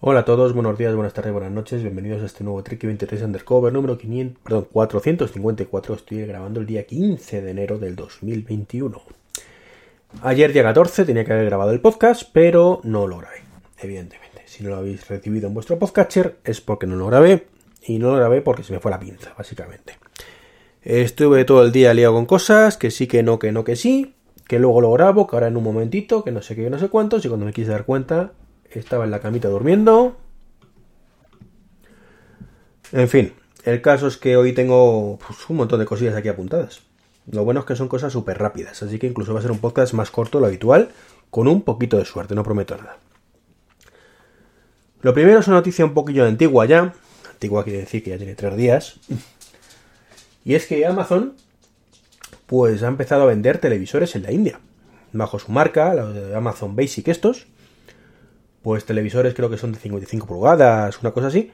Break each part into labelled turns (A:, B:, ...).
A: Hola a todos, buenos días, buenas tardes, buenas noches. Bienvenidos a este nuevo Tricky 23 Undercover número 500, perdón, 454. Estoy grabando el día 15 de enero del 2021. Ayer día 14 tenía que haber grabado el podcast, pero no lo grabé, evidentemente. Si no lo habéis recibido en vuestro podcatcher es porque no lo grabé y no lo grabé porque se me fue la pinza, básicamente. Estuve todo el día liado con cosas, que sí, que no, que no, que sí, que luego lo grabo, que ahora en un momentito, que no sé qué, que no sé cuántos, y cuando me quise dar cuenta, estaba en la camita durmiendo. En fin, el caso es que hoy tengo pues, un montón de cosillas aquí apuntadas. Lo bueno es que son cosas súper rápidas, así que incluso va a ser un podcast más corto de lo habitual, con un poquito de suerte, no prometo nada. Lo primero es una noticia un poquillo antigua ya, antigua quiere decir que ya tiene tres días, y es que Amazon pues ha empezado a vender televisores en la India, bajo su marca, la de Amazon Basic estos, pues televisores creo que son de 55 pulgadas, una cosa así,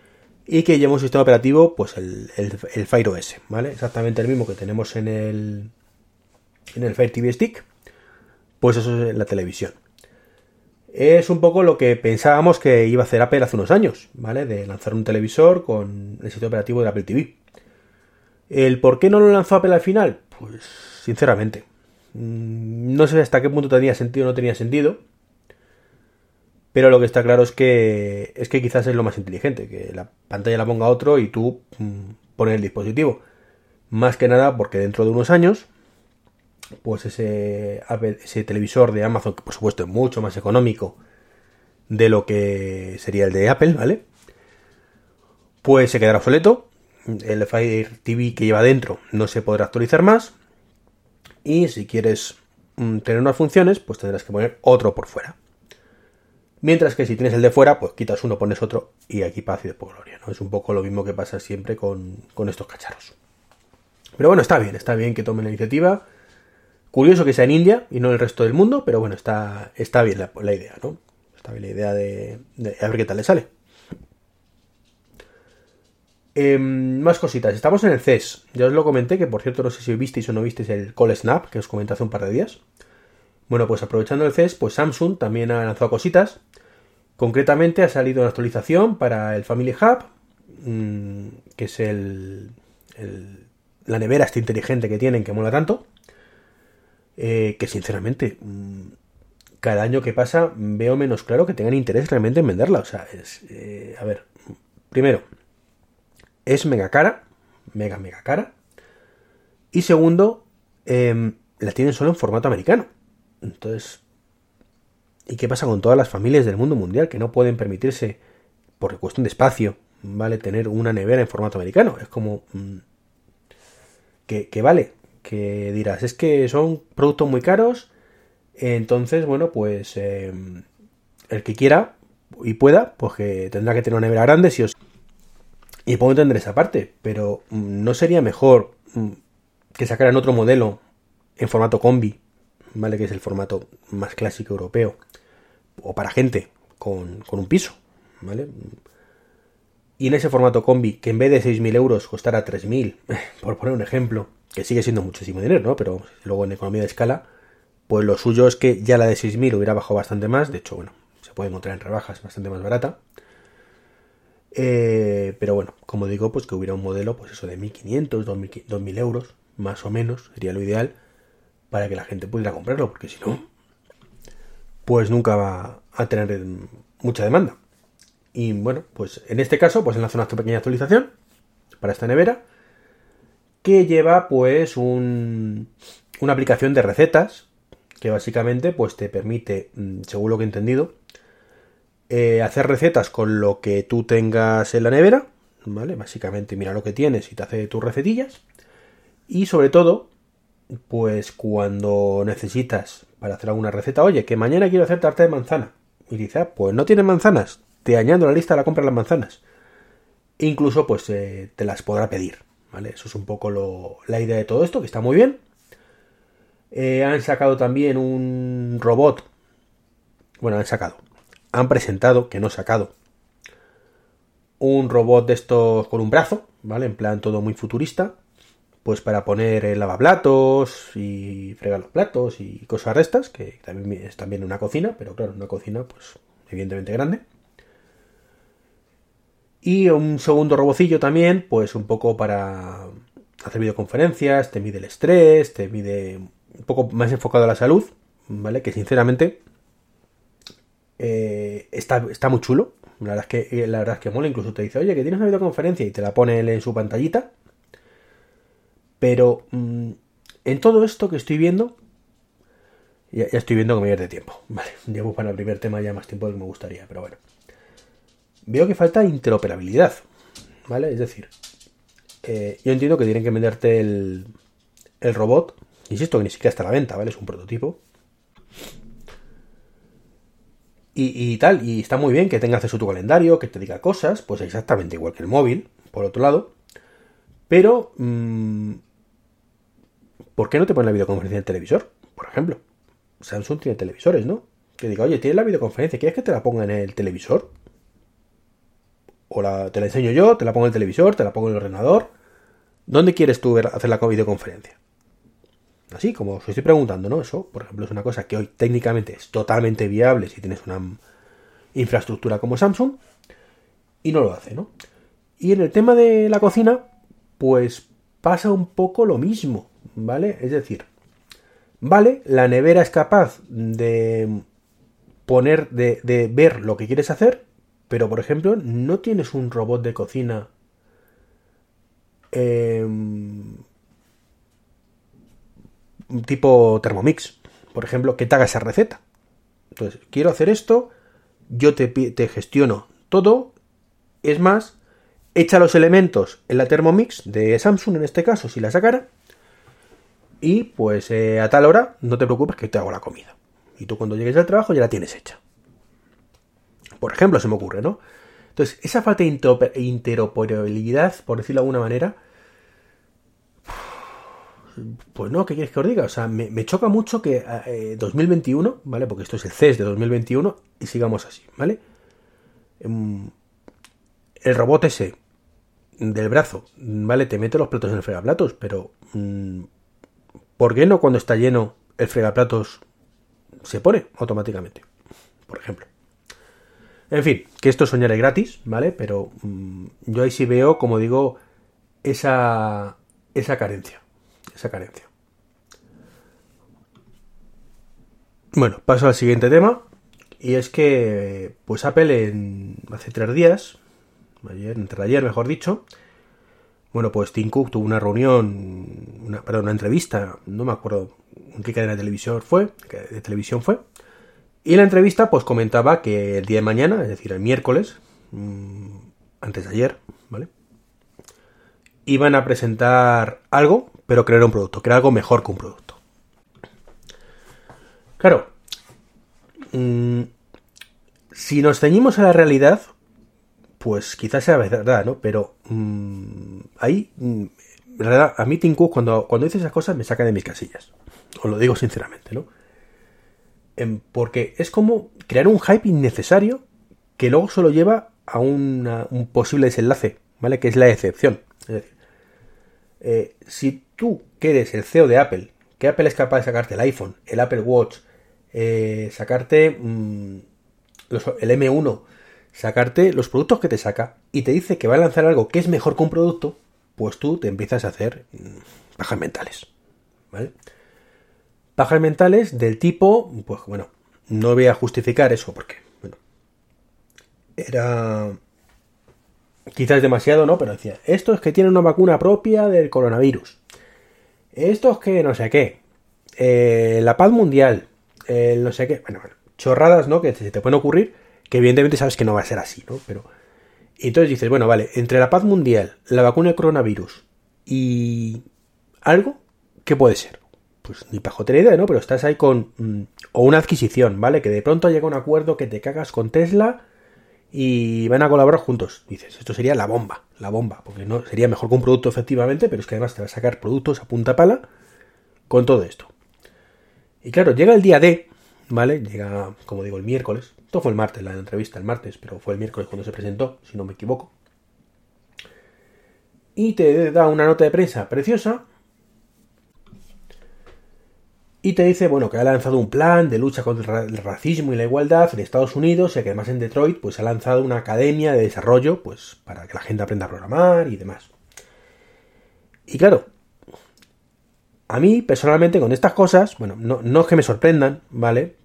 A: y que lleva un sistema operativo, pues el, Fire OS, ¿vale? Exactamente el mismo que tenemos en el, en el Fire TV Stick, pues eso es la televisión. Es un poco lo que pensábamos que iba a hacer Apple hace unos años, ¿vale? De lanzar un televisor con el sistema operativo de Apple TV. ¿El por qué no lo lanzó Apple al final? Pues sinceramente. Mm, no sé hasta qué punto tenía sentido o no tenía sentido. Pero lo que está claro es que es que quizás es lo más inteligente, que la pantalla la ponga otro y tú mm, pones el dispositivo. Más que nada porque dentro de unos años, pues ese, ese televisor de Amazon, que por supuesto es mucho más económico de lo que sería el de Apple, ¿vale? Pues se quedará obsoleto. El Fire TV que lleva dentro no se podrá actualizar más. Y si quieres mm, tener unas funciones, pues tendrás que poner otro por fuera. Mientras que si tienes el de fuera, pues quitas uno, pones otro y aquí paz y después gloria, ¿no? Es un poco lo mismo que pasa siempre con, estos cacharros. Pero bueno, está bien, está bien que tomen la iniciativa. Curioso que sea en India y no en el resto del mundo, pero bueno, está, está bien la, idea, ¿no? Está bien la idea de, a ver qué tal le sale. Em, más cositas. Estamos en el CES. Ya os lo comenté, que por cierto no sé si visteis o no visteis el Call Snap, que os comenté hace un par de días. Bueno, pues aprovechando el CES, pues Samsung también ha lanzado cositas. Concretamente ha salido una actualización para el Family Hub, mm, que es el, la nevera esta inteligente que tienen, que mola tanto. Eh, que sinceramente, mm, cada año que pasa veo menos claro que tengan interés realmente en venderla. O sea, es, eh, a ver, primero, es mega cara, mega, mega cara. Y segundo, em, la tienen solo en formato americano. Entonces, ¿y qué pasa con todas las familias del mundo mundial que no pueden permitirse, por cuestión de espacio, ¿vale? Tener una nevera en formato americano. Es como... Mm, que, vale, que dirás, es que son productos muy caros, entonces, bueno, pues em, el que quiera y pueda, pues que tendrá que tener una nevera grande, si os... Y puedo entender esa parte, pero mm, ¿no sería mejor mm, que sacaran otro modelo en formato combi ¿vale? Que es el formato más clásico europeo. O para gente con, un piso, ¿vale? Y en ese formato combi, que en vez de 6.000 euros costara 3.000, por poner un ejemplo, que sigue siendo muchísimo dinero, ¿no? Pero luego en economía de escala, pues lo suyo es que ya la de 6.000 hubiera bajado bastante más. De hecho, bueno, se puede encontrar en rebajas bastante más barata. Eh, pero bueno, como digo, pues que hubiera un modelo, pues eso de 1.500, 2.000 euros, más o menos, sería lo ideal para que la gente pudiera comprarlo, porque si no, pues nunca va a tener mucha demanda. Y bueno, pues en este caso, pues enlazo una pequeña actualización para esta nevera que lleva pues un, una aplicación de recetas que básicamente pues te permite, mm, según lo que he entendido, eh, hacer recetas con lo que tú tengas en la nevera, ¿vale? Básicamente mira lo que tienes y te hace tus recetillas. Y sobre todo, pues cuando necesitas para hacer alguna receta, oye, que mañana quiero hacer tarta de manzana y dice, ah, pues no tiene manzanas, te añado a la lista de la compra de las manzanas. Incluso pues eh, te las podrá pedir, ¿vale? Eso es un poco lo, la idea de todo esto, que está muy bien. Eh, han sacado también un robot. Bueno, han sacado. Han presentado, que no sacado. Un robot de estos con un brazo, ¿vale? En plan todo muy futurista. Pues para poner el lavaplatos y fregar los platos y cosas de estas, que también es también una cocina, pero claro, una cocina, pues evidentemente grande. Y un segundo robocillo también, pues un poco para hacer videoconferencias, te mide el estrés, te mide un poco más enfocado a la salud, ¿vale? Que sinceramente eh, está, está muy chulo. La verdad, es que, la verdad es que mola, incluso te dice, oye, que tienes una videoconferencia y te la pone en su pantallita. Pero mm, en todo esto que estoy viendo, ya, estoy viendo que me de tiempo. Vale, llevo para el primer tema ya más tiempo del que me gustaría, pero bueno. Veo que falta interoperabilidad, ¿vale? Es decir, eh, yo entiendo que tienen que venderte el, el robot Insisto que ni siquiera está a la venta, ¿vale? Es un prototipo. Y, tal, y está muy bien que tenga acceso a tu calendario, que te diga cosas, pues exactamente igual que el móvil, por otro lado. Pero, mmm, ¿por qué no te pone la videoconferencia en el televisor? Por ejemplo, Samsung tiene televisores, ¿no? Que diga, oye, tienes la videoconferencia, ¿quieres que te la ponga en el televisor? O la, te la enseño yo, te la pongo en el televisor, te la pongo en el ordenador. ¿Dónde quieres tú hacer la videoconferencia? Así como os estoy preguntando, ¿no? Eso, por ejemplo, es una cosa que hoy técnicamente es totalmente viable si tienes una infraestructura como Samsung y no lo hace, ¿no? Y en el tema de la cocina, pues pasa un poco lo mismo, ¿vale? Es decir, vale, la nevera es capaz de poner, de, de ver lo que quieres hacer, pero por ejemplo, no tienes un robot de cocina eh, tipo Thermomix, por ejemplo, que te haga esa receta. Entonces, quiero hacer esto, yo te, te gestiono todo, es más, echa los elementos en la Thermomix de Samsung en este caso, si la sacara, y pues eh, a tal hora no te preocupes que te hago la comida. Y tú cuando llegues al trabajo ya la tienes hecha. Por ejemplo, se me ocurre, ¿no? Entonces, esa falta de interoperabilidad, por decirlo de alguna manera, pues no, ¿qué quieres que os diga? O sea, me, choca mucho que 2021, eh, ¿vale? Porque esto es el CES de 2021 y sigamos así, ¿vale? Em, el robot ese del brazo, ¿vale? Te mete los platos en el fregaplatos, pero mm, ¿por qué no cuando está lleno el fregaplatos se pone automáticamente? Por ejemplo. En fin, que esto soñaré gratis, ¿vale? Pero mm, yo ahí sí veo, como digo, esa, esa carencia esa carencia. Bueno, paso al siguiente tema. Y es que, pues Apple en, hace tres días, ayer, entre ayer mejor dicho, bueno, pues Tim Cook tuvo una reunión, una, una entrevista, no me acuerdo en qué cadena de televisión fue, de televisión fue, y la entrevista pues comentaba que el día de mañana, es decir, el miércoles, mm, antes de ayer, ¿vale? Iban a presentar algo pero crear un producto, crear algo mejor que un producto. Claro, mm, si nos ceñimos a la realidad, pues quizás sea verdad, ¿no? Pero mm, ahí, mm, verdad, a mí Tim cuando, cuando dice esas cosas me saca de mis casillas. Os lo digo sinceramente, ¿no? Porque es como crear un hype innecesario que luego solo lleva a un posible desenlace, ¿vale? Que es la excepción. Es decir, eh, si tú que eres el CEO de Apple, que Apple es capaz de sacarte el iPhone, el Apple Watch, eh, sacarte mm, el M1, sacarte los productos que te saca y te dice que va a lanzar algo que es mejor que un producto, pues tú te empiezas a hacer mm, pajas mentales. ¿Vale? Pajas mentales del tipo, pues bueno, no voy a justificar eso porque, bueno, era quizás demasiado, ¿no? Pero decía, esto es que tiene una vacuna propia del coronavirus. Esto es que no sé qué. Eh, la paz mundial. El no sé qué. Bueno, bueno, chorradas, ¿no? Que se te pueden ocurrir. Que evidentemente sabes que no va a ser así, ¿no? Pero. entonces dices, bueno, vale, entre la paz mundial, la vacuna del coronavirus y algo, ¿qué puede ser? pues ni pajotera idea, ¿no? Pero estás ahí con... mm, o una adquisición, ¿vale? Que de pronto llega un acuerdo que te cagas con Tesla y van a colaborar juntos. Dices, esto sería la bomba, la bomba, porque no sería mejor que un producto efectivamente, pero es que además te va a sacar productos a punta pala con todo esto. Y claro, llega el día D, ¿vale? Llega, como digo, el miércoles. Fue el martes, la entrevista, el martes, pero fue el miércoles cuando se presentó, si no me equivoco. Y te da una nota de prensa preciosa. Y te dice, bueno, que ha lanzado un plan de lucha contra el racismo y la igualdad en Estados Unidos y que además en Detroit pues ha lanzado una academia de desarrollo pues para que la gente aprenda a programar y demás. Y claro, a mí personalmente con estas cosas, bueno, no, no es que me sorprendan, ¿vale?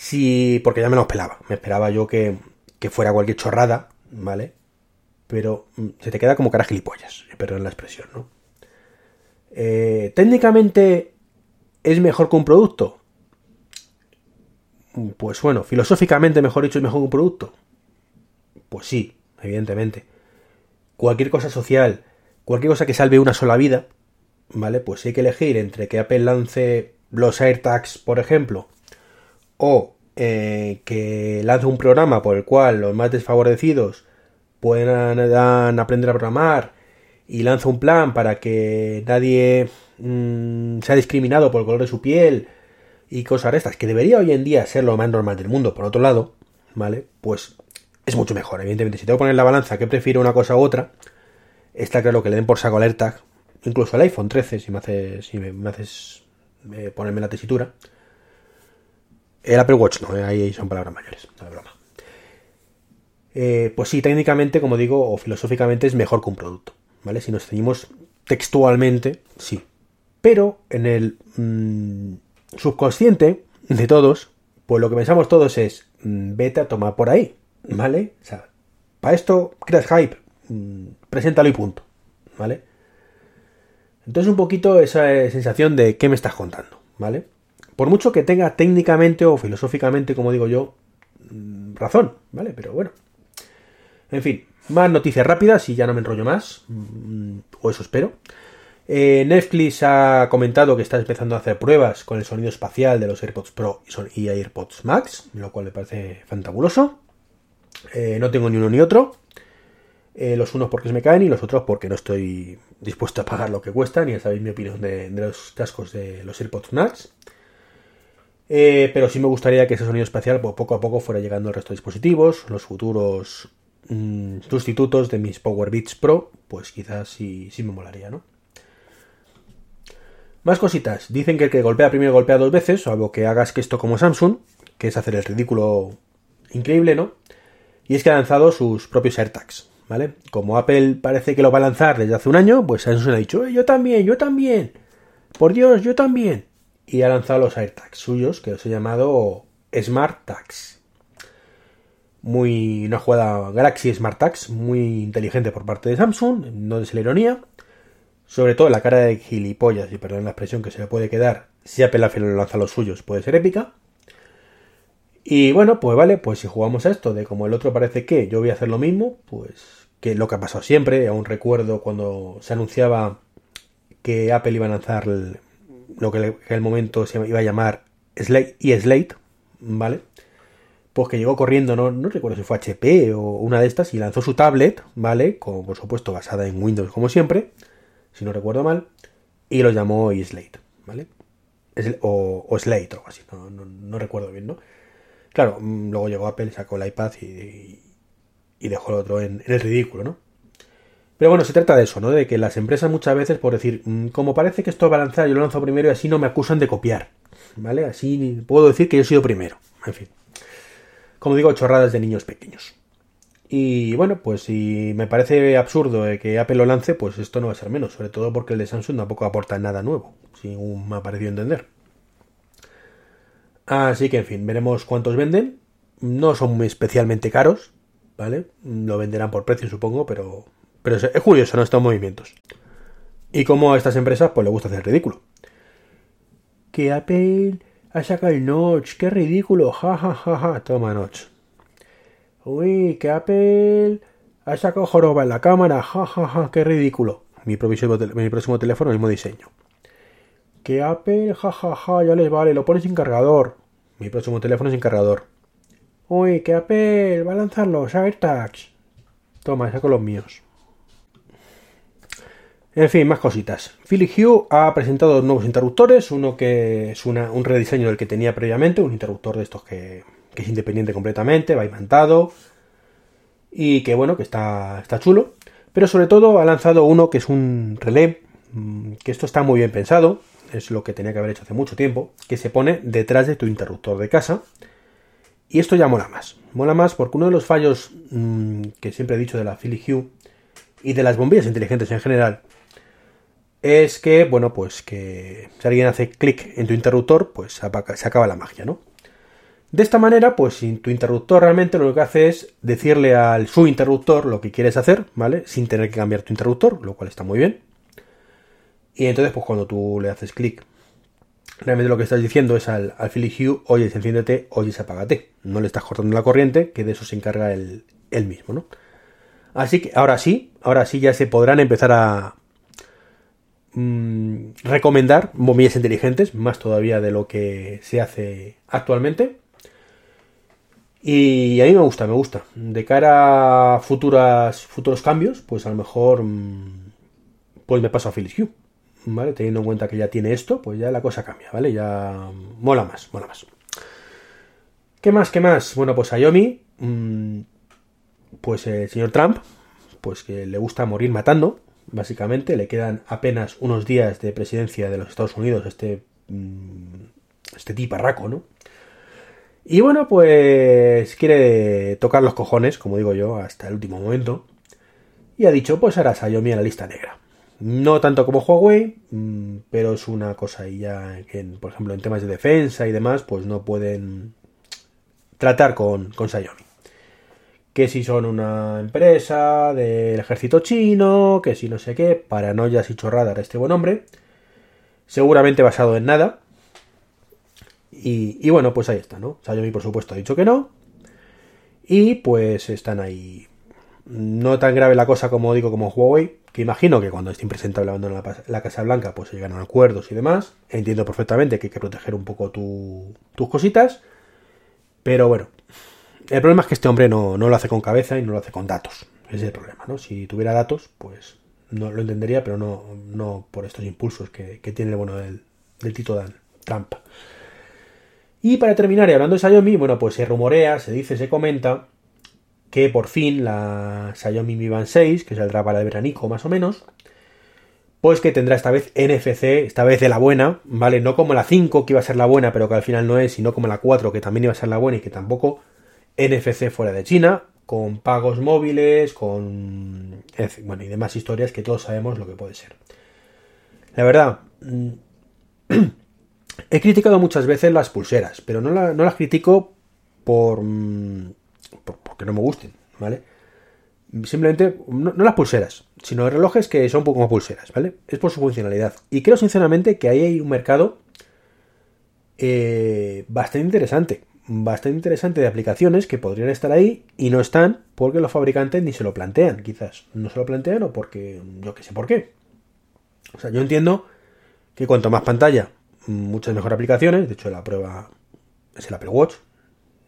A: Sí, porque ya me lo esperaba. Me esperaba yo que, que fuera cualquier chorrada, ¿vale? Pero mm, se te queda como cara gilipollas, perdón la expresión, ¿no? Eh, técnicamente es mejor que un producto. Mm, Pues bueno, filosóficamente, mejor dicho, es mejor que un producto. Pues sí, evidentemente. Cualquier cosa social, cualquier cosa que salve una sola vida, ¿vale? Pues hay que elegir entre que Apple lance los AirTags, por ejemplo, o eh, que lance un programa por el cual los más desfavorecidos puedan aprender a programar y lanza un plan para que nadie mmm, sea discriminado por el color de su piel y cosas de estas, que debería hoy en día ser lo más normal del mundo, por otro lado, ¿vale? Pues es mucho mejor, evidentemente. Si tengo que poner la balanza que prefiero una cosa u otra, está claro que le den por saco al AirTag, incluso al iPhone 13, si me haces, si me, me haces eh, ponerme la tesitura. El Apple Watch no, eh, ahí son palabras mayores, no es broma. Eh, pues sí, técnicamente, como digo, o filosóficamente es mejor que un producto, ¿vale? Si nos ceñimos textualmente, sí. Pero en el mmm, subconsciente de todos, pues lo que pensamos todos es, mmm, vete a tomar por ahí, ¿vale? O sea, para esto creas hype, mmm, preséntalo y punto, ¿vale? Entonces un poquito esa sensación de qué me estás contando, ¿vale? Por mucho que tenga técnicamente o filosóficamente, como digo yo, mm, razón, ¿vale? Pero bueno. En fin, más noticias rápidas y ya no me enrollo más, mm, o eso espero. Eh, Netflix ha comentado que está empezando a hacer pruebas con el sonido espacial de los AirPods Pro y AirPods Max, lo cual me parece fantabuloso. Eh, no tengo ni uno ni otro. Eh, los unos porque se me caen y los otros porque no estoy dispuesto a pagar lo que cuestan. Ya sabéis mi opinión de, de los cascos de los AirPods Max. Eh, pero sí me gustaría que ese sonido espacial pues, poco a poco fuera llegando al resto de dispositivos. Los futuros mmm, sustitutos de mis Power Beats Pro, pues quizás sí, sí me molaría, ¿no? Más cositas. Dicen que el que golpea primero golpea dos veces, salvo que hagas que esto como Samsung, que es hacer el ridículo increíble, ¿no? Y es que ha lanzado sus propios AirTags, ¿vale? Como Apple parece que lo va a lanzar desde hace un año, pues Samsung ha dicho, eh, yo también, yo también. Por Dios, yo también. Y ha lanzado los AirTags suyos, que los he llamado Smart Tags. Muy. Una jugada Galaxy Smart Tags, muy inteligente por parte de Samsung, no es la ironía. Sobre todo la cara de gilipollas, y perdón la expresión que se le puede quedar, si Apple al final lanza los suyos, puede ser épica. Y bueno, pues vale, pues si jugamos a esto de como el otro parece que yo voy a hacer lo mismo, pues que lo que ha pasado siempre, aún recuerdo cuando se anunciaba que Apple iba a lanzar el, lo que en el momento se iba a llamar Slate y Slate, ¿vale? Pues que llegó corriendo, no, no recuerdo si fue HP o una de estas, y lanzó su tablet, ¿vale? Como por supuesto basada en Windows como siempre, si no recuerdo mal, y lo llamó Slate, ¿vale? O, Slate o algo así, no, recuerdo bien, ¿no? Claro, luego llegó Apple, sacó el iPad y, y dejó el otro en, el ridículo, ¿no? Pero bueno, se trata de eso, ¿no? De que las empresas muchas veces, por decir, como parece que esto a lanzar, yo lo lanzo primero y así no me acusan de copiar, ¿vale? Así puedo decir que yo he sido primero, en fin. Como digo, chorradas de niños pequeños. Y bueno, pues si me parece absurdo que Apple lo lance, pues esto no va a ser menos, sobre todo porque el de Samsung tampoco aporta nada nuevo, según me ha parecido entender. Así que, en fin, veremos cuántos venden. No son especialmente caros, ¿vale? Lo venderán por precio, supongo, pero, pero es, curioso, ¿no? Estos movimientos. Y como a estas empresas, pues le gusta hacer ridículo. Que Apple ha sacado el Notch, qué ridículo, ja, ja, ja, ja. Toma, Notch. Uy, que Apple ha sacado joroba en la cámara, ja, ja, ja, qué ridículo. Mi próximo, teléfono, mismo diseño. que Apple, jajaja, ya les vale, lo pones sin cargador. Mi próximo teléfono sin cargador. Uy, que Apple va a lanzar los AirTags. Toma, saco los míos. En fin, más cositas. Philly Hue ha presentado nuevos interruptores, uno que es un rediseño del que tenía previamente, un interruptor de estos que, es independiente completamente, va imantado y que bueno, que está, chulo. Pero sobre todo ha lanzado uno que es un relé, mm, que esto está muy bien pensado, es lo que tenía que haber hecho hace mucho tiempo, que se pone detrás de tu interruptor de casa. Y esto ya mola más. Mola más porque uno de los fallos mmm, que siempre he dicho de la Philly Hue y de las bombillas inteligentes en general es que, bueno, pues que si alguien hace clic en tu interruptor, pues se acaba la magia, ¿no? De esta manera, pues sin tu interruptor realmente lo que hace es decirle al su interruptor lo que quieres hacer, ¿vale? Sin tener que cambiar tu interruptor, lo cual está muy bien. Y entonces, pues cuando tú le haces clic, realmente lo que estás diciendo es al, al Hue, oye, enciéndete, oye, apágate. No le estás cortando la corriente, que de eso se encarga él mismo, ¿no? Así que ahora sí, ahora sí ya se podrán empezar a, mmm, recomendar bombillas inteligentes, más todavía de lo que se hace actualmente. Y a mí me gusta, me gusta. De cara a futuras, futuros cambios, pues a lo mejor mmm, pues me paso a Philips Hue. Teniendo en cuenta que ya tiene esto, pues ya la cosa cambia, ¿vale? Ya mola más, mola más. ¿Qué más? ¿Qué más? Bueno, pues Xiaomi, mmm, pues el señor Trump, pues que le gusta morir matando, básicamente. Le quedan apenas unos días de presidencia de los Estados Unidos, este, este tiparraco, ¿no? Y bueno, pues quiere tocar los cojones, como digo yo, hasta el último momento. Y ha dicho, pues hará Xiaomi a la lista negra. No tanto como Huawei, pero es una cosa y ya que, por ejemplo, en temas de defensa y demás, pues no pueden tratar con, con que si son una empresa del ejército chino, que si no sé qué, paranoias y chorradas de este buen hombre, seguramente basado en nada. Y, bueno, pues ahí está, ¿no? Xiaomi por supuesto ha dicho que no. Y pues están ahí. No tan grave la cosa como digo como Huawei, que imagino que cuando esté impresentable abandonando la, la, Casa Blanca, pues se llegan a acuerdos y demás. Entiendo perfectamente que hay que proteger un poco tu, tus cositas. Pero bueno, el problema es que este hombre no, no, lo hace con cabeza y no lo hace con datos. Ese es el problema, ¿no? Si tuviera datos, pues no lo entendería, pero no, no por estos impulsos que, que tiene el bueno del, del Tito Dan Trump. Y para terminar, y hablando de Xiaomi, bueno, pues se rumorea, se dice, se comenta que por fin la Xiaomi Mi Band 6, que saldrá para el veranico más o menos, pues que tendrá esta vez NFC, esta vez de la buena, ¿vale? No como la 5 que iba a ser la buena, pero que al final no es, sino como la 4 que también iba a ser la buena y que tampoco NFC fuera de China, con pagos móviles, con... bueno, y demás historias que todos sabemos lo que puede ser. La verdad, he criticado muchas veces las pulseras, pero no, la, no las critico por, por, porque no me gusten, ¿vale? Simplemente, no, no, las pulseras, sino relojes que son como pulseras, ¿vale? Es por su funcionalidad. Y creo sinceramente que ahí hay un mercado eh, bastante interesante bastante interesante de aplicaciones que podrían estar ahí y no están porque los fabricantes ni se lo plantean, quizás. No se lo plantean o porque yo que sé por qué. O sea, yo entiendo que cuanto más pantalla, muchas mejores aplicaciones. De hecho, la prueba es el Apple Watch.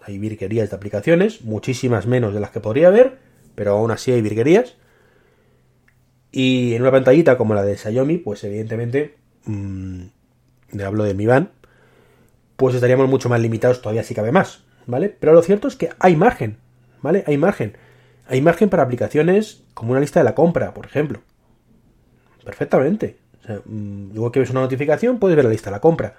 A: Hay virguerías de aplicaciones, muchísimas menos de las que podría haber, pero aún así hay virguerías. Y en una pantallita como la de Xiaomi, pues evidentemente, mmm, le hablo de Mi Band, pues estaríamos mucho más limitados, todavía si cabe más, ¿vale? Pero lo cierto es que hay margen, ¿vale? Hay margen. Hay margen para aplicaciones como una lista de la compra, por ejemplo. Perfectamente. O mm, igual que ves una notificación, puedes ver la lista de la compra.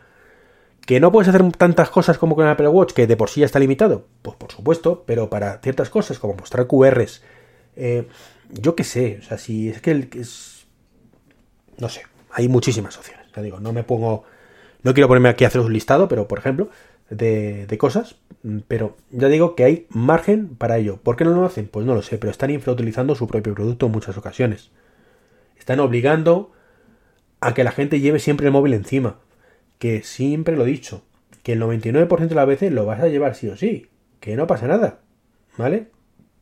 A: ¿Que no puedes hacer tantas cosas como con el Apple Watch, que de por sí ya está limitado? Pues por supuesto, pero para ciertas cosas, como mostrar QRs, eh, yo qué sé, o sea, si es que el, es... No sé, hay muchísimas opciones. Ya digo, no me pongo no quiero ponerme aquí a hacer un listado, pero por ejemplo, de, cosas, pero ya digo que hay margen para ello. ¿Por qué no lo hacen? Pues no lo sé, pero están infrautilizando su propio producto en muchas ocasiones. Están obligando a que la gente lleve siempre el móvil encima. Que siempre lo he dicho, que el 99% de las veces lo vas a llevar sí o sí, que no pasa nada, ¿vale?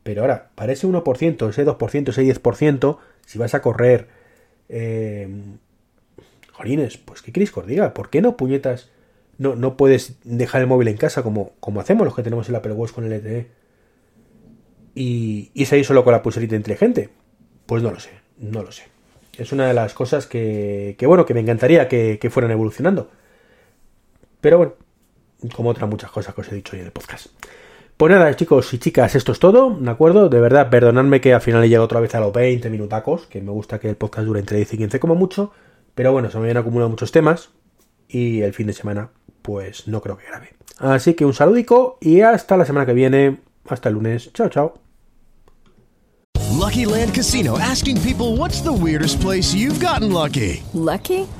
A: Pero ahora, para ese 1%, ese 2%, ese 10%, si vas a correr, eh, Pues ¿qué queréis que os diga? ¿Por qué no, puñetas? No, no puedes dejar el móvil en casa como, como hacemos los que tenemos el Apple Watch con el LTE. Y, y salir solo con la pulserita inteligente. Pues no lo sé, no lo sé. Es una de las cosas que, que bueno, que me encantaría que, que fueran evolucionando. Pero bueno, como otras muchas cosas que os he dicho hoy en el podcast. Pues nada, chicos y chicas, esto es todo, ¿de acuerdo? De verdad, perdonadme que al final he llegado otra vez a los 20 minutacos, que me gusta que el podcast dure entre 10 y 15 como mucho, pero bueno, se me habían acumulado muchos temas y el fin de semana, pues no creo que grabe. Así que un saludico y hasta la semana que viene, hasta el lunes, chao, chao.
B: Lucky Land Casino asking people what's the weirdest place you've gotten lucky?
C: Lucky?